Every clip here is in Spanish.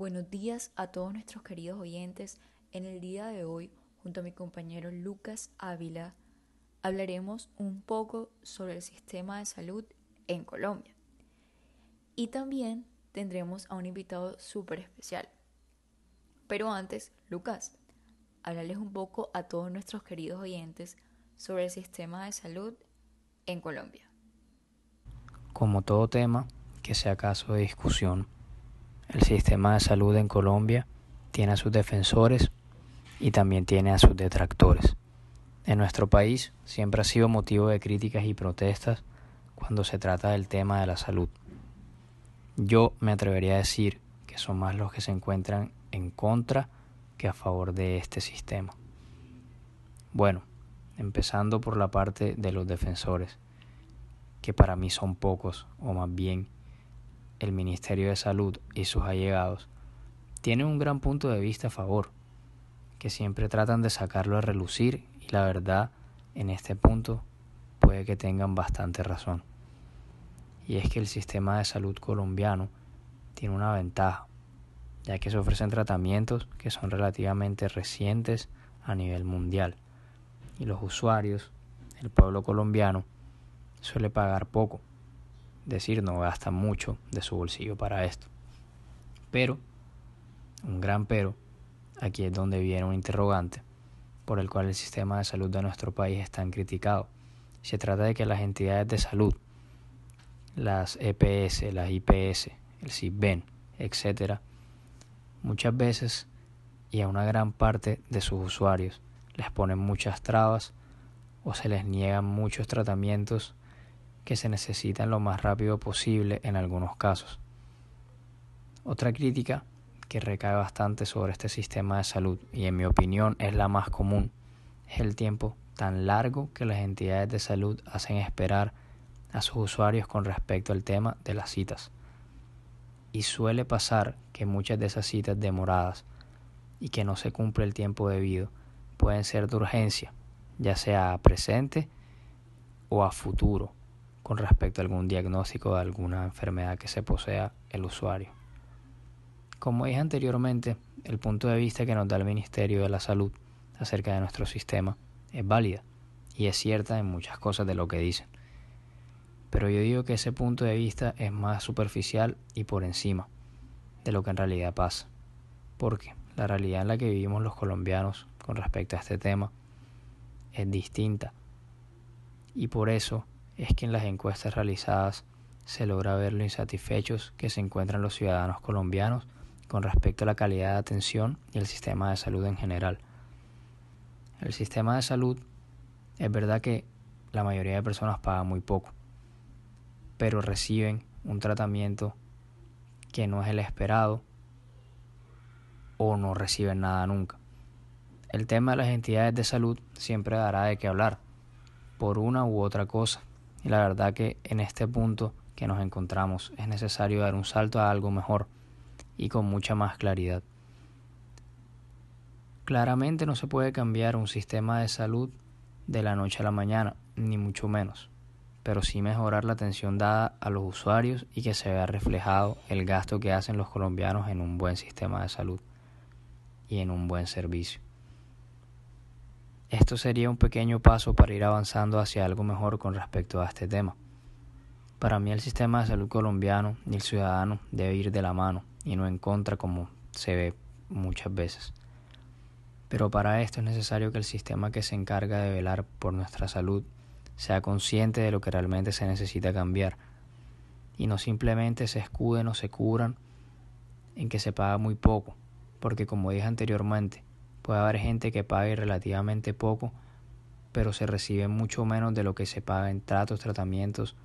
Buenos días a todos nuestros queridos oyentes. En el día de hoy, junto a mi compañero Lucas Ávila, hablaremos un poco sobre el sistema de salud en Colombia. Y también tendremos a un invitado súper especial. Pero antes, Lucas, háblales un poco a todos nuestros queridos oyentes sobre el sistema de salud en Colombia. Como todo tema que sea caso de discusión, el sistema de salud en Colombia tiene a sus defensores y también tiene a sus detractores. En nuestro país siempre ha sido motivo de críticas y protestas cuando se trata del tema de la salud. Yo me atrevería a decir que son más los que se encuentran en contra que a favor de este sistema. Bueno, empezando por la parte de los defensores, que para mí son pocos, o más bien el Ministerio de Salud y sus allegados, tienen un gran punto de vista a favor, que siempre tratan de sacarlo a relucir y la verdad, en este punto, puede que tengan bastante razón. Y es que el sistema de salud colombiano tiene una ventaja, ya que se ofrecen tratamientos que son relativamente recientes a nivel mundial y los usuarios, el pueblo colombiano, suele pagar poco, decir, no gasta mucho de su bolsillo para esto. Pero, un gran pero, aquí es donde viene un interrogante por el cual el sistema de salud de nuestro país es tan criticado. Se trata de que las entidades de salud, las EPS, las IPS, el CISBEN, etc., muchas veces y a una gran parte de sus usuarios les ponen muchas trabas o se les niegan muchos tratamientos que se necesitan lo más rápido posible en algunos casos. Otra crítica que recae bastante sobre este sistema de salud y en mi opinión es la más común es el tiempo tan largo que las entidades de salud hacen esperar a sus usuarios con respecto al tema de las citas. Y suele pasar que muchas de esas citas demoradas y que no se cumple el tiempo debido pueden ser de urgencia, ya sea a presente o a futuro, con respecto a algún diagnóstico de alguna enfermedad que se posea el usuario. Como dije anteriormente, el punto de vista que nos da el Ministerio de la Salud acerca de nuestro sistema es válida y es cierta en muchas cosas de lo que dicen. Pero yo digo que ese punto de vista es más superficial y por encima de lo que en realidad pasa. Porque la realidad en la que vivimos los colombianos con respecto a este tema es distinta. Y por eso es que en las encuestas realizadas se logra ver lo insatisfechos que se encuentran los ciudadanos colombianos con respecto a la calidad de atención y el sistema de salud en general. El sistema de salud es verdad que la mayoría de personas pagan muy poco, pero reciben un tratamiento que no es el esperado o no reciben nada nunca. El tema de las entidades de salud siempre dará de qué hablar, por una u otra cosa. Y la verdad que en este punto que nos encontramos es necesario dar un salto a algo mejor y con mucha más claridad. Claramente no se puede cambiar un sistema de salud de la noche a la mañana, ni mucho menos, pero sí mejorar la atención dada a los usuarios y que se vea reflejado el gasto que hacen los colombianos en un buen sistema de salud y en un buen servicio. Esto sería un pequeño paso para ir avanzando hacia algo mejor con respecto a este tema. Para mí el sistema de salud colombiano y el ciudadano debe ir de la mano y no en contra como se ve muchas veces. Pero para esto es necesario que el sistema que se encarga de velar por nuestra salud sea consciente de lo que realmente se necesita cambiar y no simplemente se escuden o se curan en que se paga muy poco, porque como dije anteriormente, Puede haber gente que pague relativamente poco, pero se recibe mucho menos de lo que se paga en tratos, tratamientos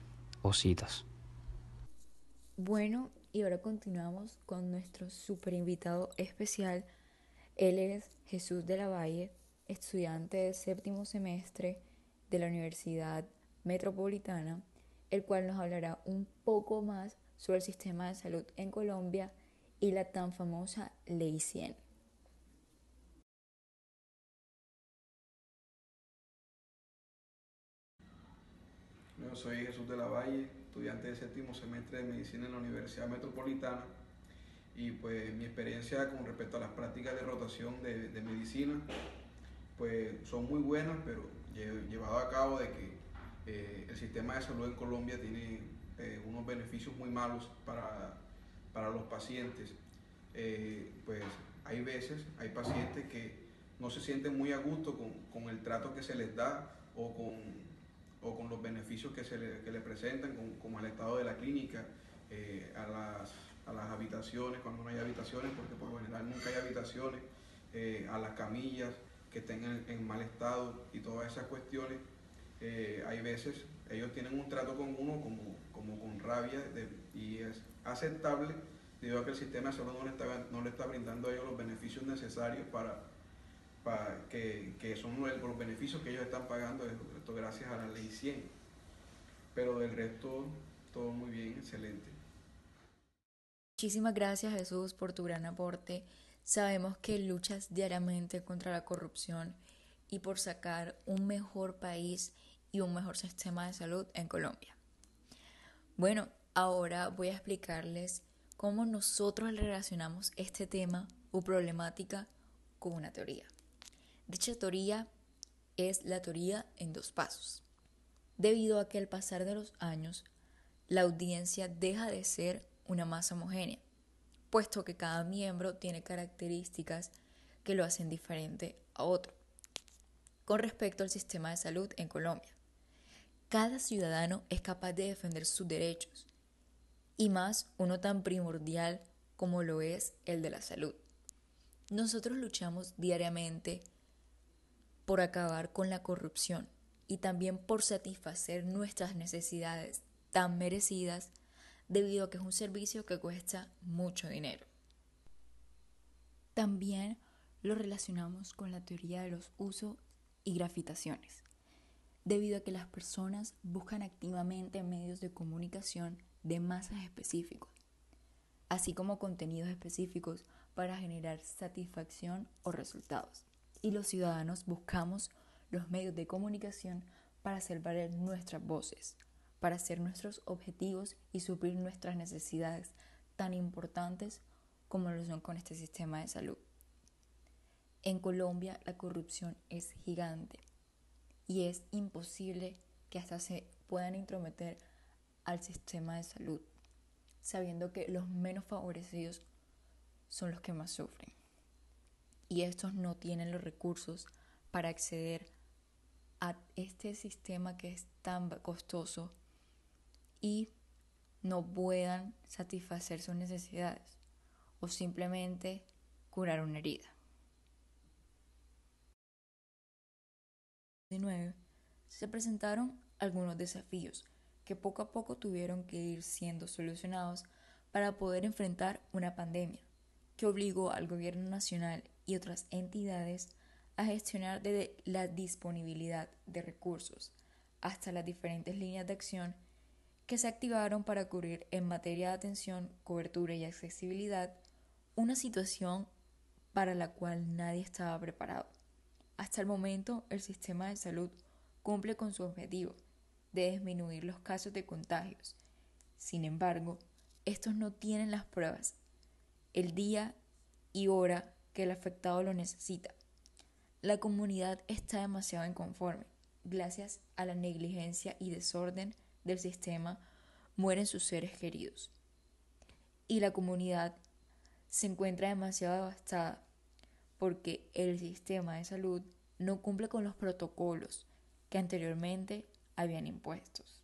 o citas. Bueno, y ahora continuamos con nuestro super invitado especial. Él es Jesús de la Valle, estudiante de séptimo semestre de la Universidad Metropolitana, el cual nos hablará un poco más sobre el sistema de salud en Colombia y la tan famosa Ley 100. Soy Jesús de la Valle, estudiante de séptimo semestre de medicina en la Universidad Metropolitana y pues mi experiencia con respecto a las prácticas de rotación de, de medicina, pues son muy buenas, pero llevado a cabo de que eh, el sistema de salud en Colombia tiene eh, unos beneficios muy malos para, para los pacientes. Eh, pues hay veces, hay pacientes que no se sienten muy a gusto con, con el trato que se les da o con, o con los beneficios que se le, que le presentan, como el estado de la clínica, a, las, a las habitaciones, cuando no hay habitaciones, porque por lo general nunca hay habitaciones, a las camillas que estén en, mal estado y todas esas cuestiones. hay veces ellos tienen un trato con uno como, como con rabia y es aceptable debido a que el sistema de salud no le está, no le está brindando a ellos los beneficios necesarios para, para que, que son los, beneficios que ellos están pagando, esto gracias a la ley 100. Pero del resto, todo muy bien, excelente. Muchísimas gracias Jesús por tu gran aporte. Sabemos que luchas diariamente contra la corrupción y por sacar un mejor país y un mejor sistema de salud en Colombia. Bueno, ahora voy a explicarles cómo nosotros relacionamos este tema o problemática con una teoría. Dicha teoría es la teoría en dos pasos. Debido a que al pasar de los años, la audiencia deja de ser una masa homogénea, puesto que cada miembro tiene características que lo hacen diferente a otro. Con respecto al sistema de salud en Colombia, cada ciudadano es capaz de defender sus derechos, y más uno tan primordial como lo es el de la salud. Nosotros luchamos diariamente por acabar con la corrupción y también por satisfacer nuestras necesidades tan merecidas debido a que es un servicio que cuesta mucho dinero. También lo relacionamos con la teoría de los usos y grafitaciones debido a que las personas buscan activamente medios de comunicación de masas específicos, así como contenidos específicos para generar satisfacción o resultados. Y los ciudadanos buscamos los medios de comunicación para hacer valer nuestras voces, para hacer nuestros objetivos y suplir nuestras necesidades tan importantes como lo son con este sistema de salud. En Colombia la corrupción es gigante y es imposible que hasta se puedan intrometer al sistema de salud, sabiendo que los menos favorecidos son los que más sufren. Y estos no tienen los recursos para acceder a este sistema que es tan costoso y no puedan satisfacer sus necesidades o simplemente curar una herida. se presentaron algunos desafíos que poco a poco tuvieron que ir siendo solucionados para poder enfrentar una pandemia que obligó al gobierno nacional y otras entidades a gestionar desde la disponibilidad de recursos hasta las diferentes líneas de acción que se activaron para cubrir en materia de atención, cobertura y accesibilidad una situación para la cual nadie estaba preparado. Hasta el momento, el sistema de salud cumple con su objetivo de disminuir los casos de contagios. Sin embargo, estos no tienen las pruebas, el día y hora que el afectado lo necesita. La comunidad está demasiado inconforme. Gracias a la negligencia y desorden del sistema, mueren sus seres queridos. Y la comunidad se encuentra demasiado devastada porque el sistema de salud no cumple con los protocolos que anteriormente habían impuestos.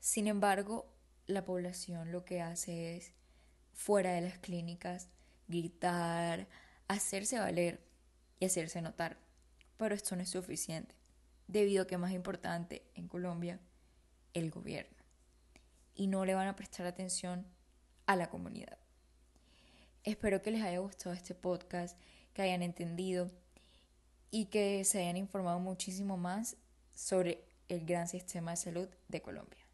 Sin embargo, la población lo que hace es, fuera de las clínicas, gritar, hacerse valer y hacerse notar. Pero esto no es suficiente, debido a que más importante en Colombia, el gobierno. Y no le van a prestar atención a la comunidad. Espero que les haya gustado este podcast, que hayan entendido y que se hayan informado muchísimo más sobre el gran sistema de salud de Colombia.